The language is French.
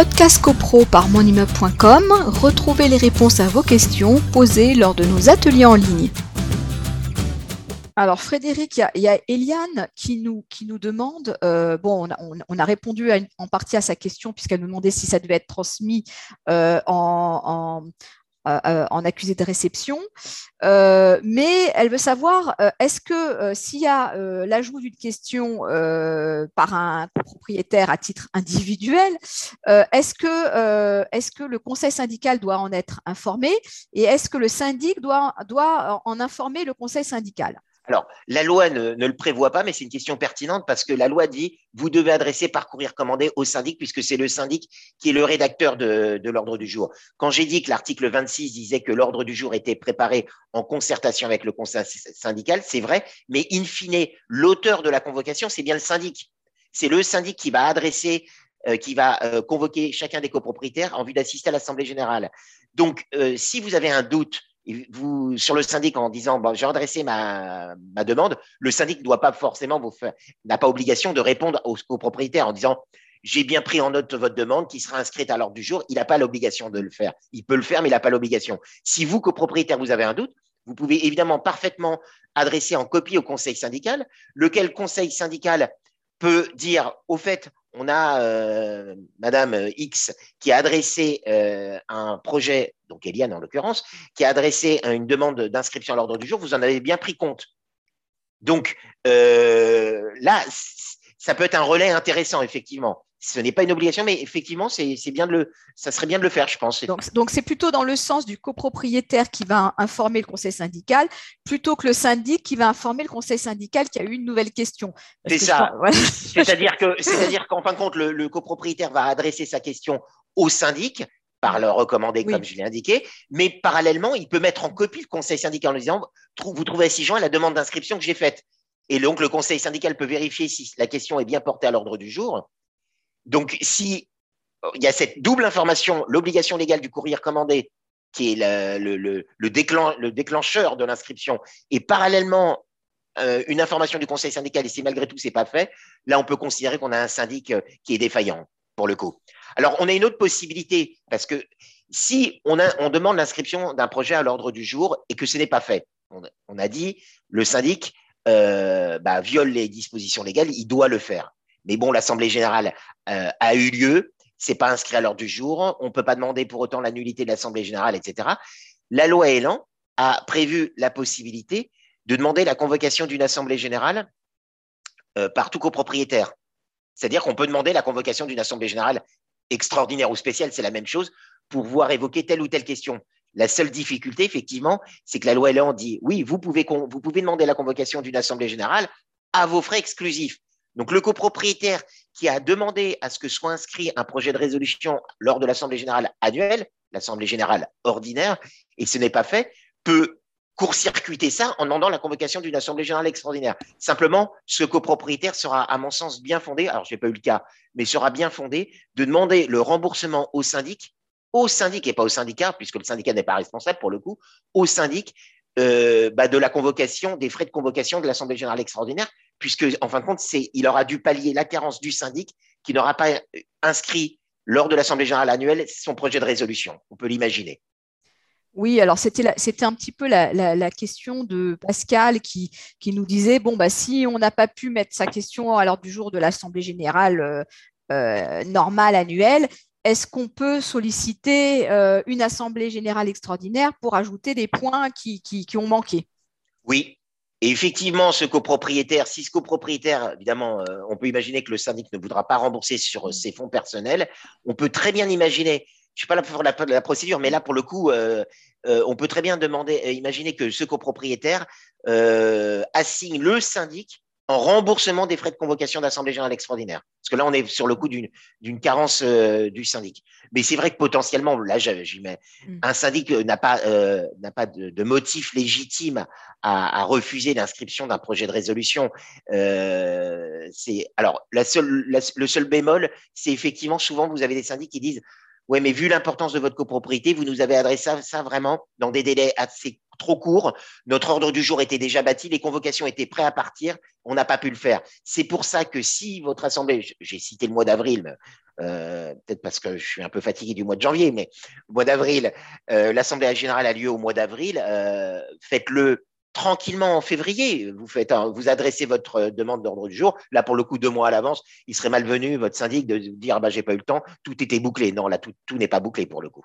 podcast copro par monimmeuble.com, retrouvez les réponses à vos questions posées lors de nos ateliers en ligne. Alors Frédéric, il y, a Eliane qui nous, qui nous demande, euh, bon, on a, répondu en partie à sa question puisqu'elle nous demandait si ça devait être transmis euh, en, euh, en accusé de réception, euh, mais elle veut savoir est-ce que s'il y a l'ajout d'une question par un propriétaire à titre individuel, est-ce que, le conseil syndical doit en être informé et est-ce que le syndic doit en informer le conseil syndical? Alors, la loi ne, le prévoit pas, mais c'est une question pertinente parce que la loi dit vous devez adresser par courrier au syndic puisque c'est le syndic qui est le rédacteur de, l'ordre du jour. Quand j'ai dit que l'article 26 disait que l'ordre du jour était préparé en concertation avec le conseil syndical, c'est vrai, mais in fine, l'auteur de la convocation, c'est bien le syndic. C'est le syndic qui va adresser euh, qui va euh, convoquer chacun des copropriétaires en vue d'assister à l'Assemblée générale. Donc, euh, si vous avez un doute vous, sur le syndic en disant bon, j'ai adressé ma, ma, demande, le syndic ne doit pas forcément vous n'a pas obligation de répondre au, propriétaire en disant j'ai bien pris en note votre demande qui sera inscrite à l'ordre du jour. Il n'a pas l'obligation de le faire. Il peut le faire, mais il n'a pas l'obligation. Si vous, copropriétaire, vous avez un doute, vous pouvez évidemment parfaitement adresser en copie au conseil syndical, lequel conseil syndical peut dire au fait, on a euh, Madame X qui a adressé euh, un projet, donc Eliane en l'occurrence, qui a adressé une demande d'inscription à l'ordre du jour, vous en avez bien pris compte. Donc euh, là, ça peut être un relais intéressant, effectivement ce n'est pas une obligation, mais effectivement, c'est bien de le, ça serait bien de le faire, je pense. Donc, c'est plutôt dans le sens du copropriétaire qui va informer le conseil syndical, plutôt que le syndic qui va informer le conseil syndical qui a eu une nouvelle question. C'est ça. C'est-à-dire que, c'est-à-dire qu'en fin de compte, le, copropriétaire va adresser sa question au syndic par le recommandé, comme je l'ai indiqué, mais parallèlement, il peut mettre en copie le conseil syndical en disant, vous trouvez si joint la demande d'inscription que j'ai faite. Et donc, le conseil syndical peut vérifier si la question est bien portée à l'ordre du jour donc, si euh, il y a cette double information, l'obligation légale du courrier recommandé, qui est le, le, déclencheur de l'inscription, et parallèlement euh, une information du conseil syndical, et si malgré tout c'est pas fait, là on peut considérer qu'on a un syndic euh, qui est défaillant pour le coup. Alors on a une autre possibilité parce que si on demande l'inscription d'un projet à l'ordre du jour et que ce n'est pas fait, on, a dit le syndic bah, viole les dispositions légales, il doit le faire. Mais bon, l'Assemblée générale euh, a eu lieu, c'est pas inscrit à l'ordre du jour, on ne peut pas demander pour autant la nullité de l'Assemblée générale, etc. La loi Elan a prévu la possibilité de demander la convocation d'une Assemblée générale euh, par tout copropriétaire. C'est-à-dire qu'on peut demander la convocation d'une Assemblée générale extraordinaire ou spéciale, c'est la même chose, pour pouvoir évoquer telle ou telle question. La seule difficulté, effectivement, c'est que la loi Elan dit oui, vous pouvez demander la convocation d'une Assemblée générale à vos frais exclusifs. Donc le copropriétaire qui a demandé à ce que soit inscrit un projet de résolution lors de l'Assemblée générale annuelle, l'Assemblée générale ordinaire, et ce n'est pas fait, peut court-circuiter ça en demandant la convocation d'une Assemblée générale extraordinaire. Simplement, ce copropriétaire sera, à mon sens, bien fondé, alors je n'ai pas eu le cas, mais sera bien fondé de demander le remboursement au syndic, au syndic et pas au syndicat, puisque le syndicat n'est pas responsable pour le coup, au syndic euh, bah, de la convocation, des frais de convocation de l'Assemblée générale extraordinaire, puisque en fin de compte, il aura dû pallier la carence du syndic qui n'aura pas inscrit lors de l'Assemblée générale annuelle son projet de résolution. On peut l'imaginer. Oui, alors c'était un petit peu la, question de Pascal qui, qui nous disait bon bah si on n'a pas pu mettre sa question à l'ordre du jour de l'Assemblée générale euh, euh, normale annuelle, est-ce qu'on peut solliciter euh, une Assemblée générale extraordinaire pour ajouter des points qui, qui ont manqué? Oui, et effectivement, ce copropriétaire, si ce copropriétaire, évidemment, euh, on peut imaginer que le syndic ne voudra pas rembourser sur euh, ses fonds personnels, on peut très bien imaginer, je ne suis pas là pour la, la procédure, mais là, pour le coup, euh, on peut très bien demander, imaginer que ce copropriétaire assigne le syndic en remboursement des frais de convocation d'Assemblée générale extraordinaire. Parce que là, on est sur le coup d'une carence euh, du syndic. Mais c'est vrai que potentiellement, là, j'y mets, mm. un syndic euh, n'a pas, euh, pas de, motif légitime à, refuser l'inscription d'un projet de résolution. alors la seule, le seul bémol, c'est effectivement souvent vous avez des syndics qui disent Ouais, mais vu l'importance de votre copropriété, vous nous avez adressé ça, ça, vraiment dans des délais assez trop court. Notre ordre du jour était déjà bâti, les convocations étaient prêtes à partir, on n'a pas pu le faire. C'est pour ça que si votre assemblée, j'ai cité le mois d'avril, euh, peut-être parce que je suis un peu fatigué du mois de janvier, mais au mois d'avril, euh, l'assemblée générale a lieu au mois d'avril, euh, faites-le tranquillement en février. Vous faites, vous adressez votre demande d'ordre du jour. Là, pour le coup, deux mois à l'avance, il serait malvenu, votre syndic, de dire ah bah, j'ai pas eu le temps, tout était bouclé. Non, là, tout n'est pas bouclé pour le coup.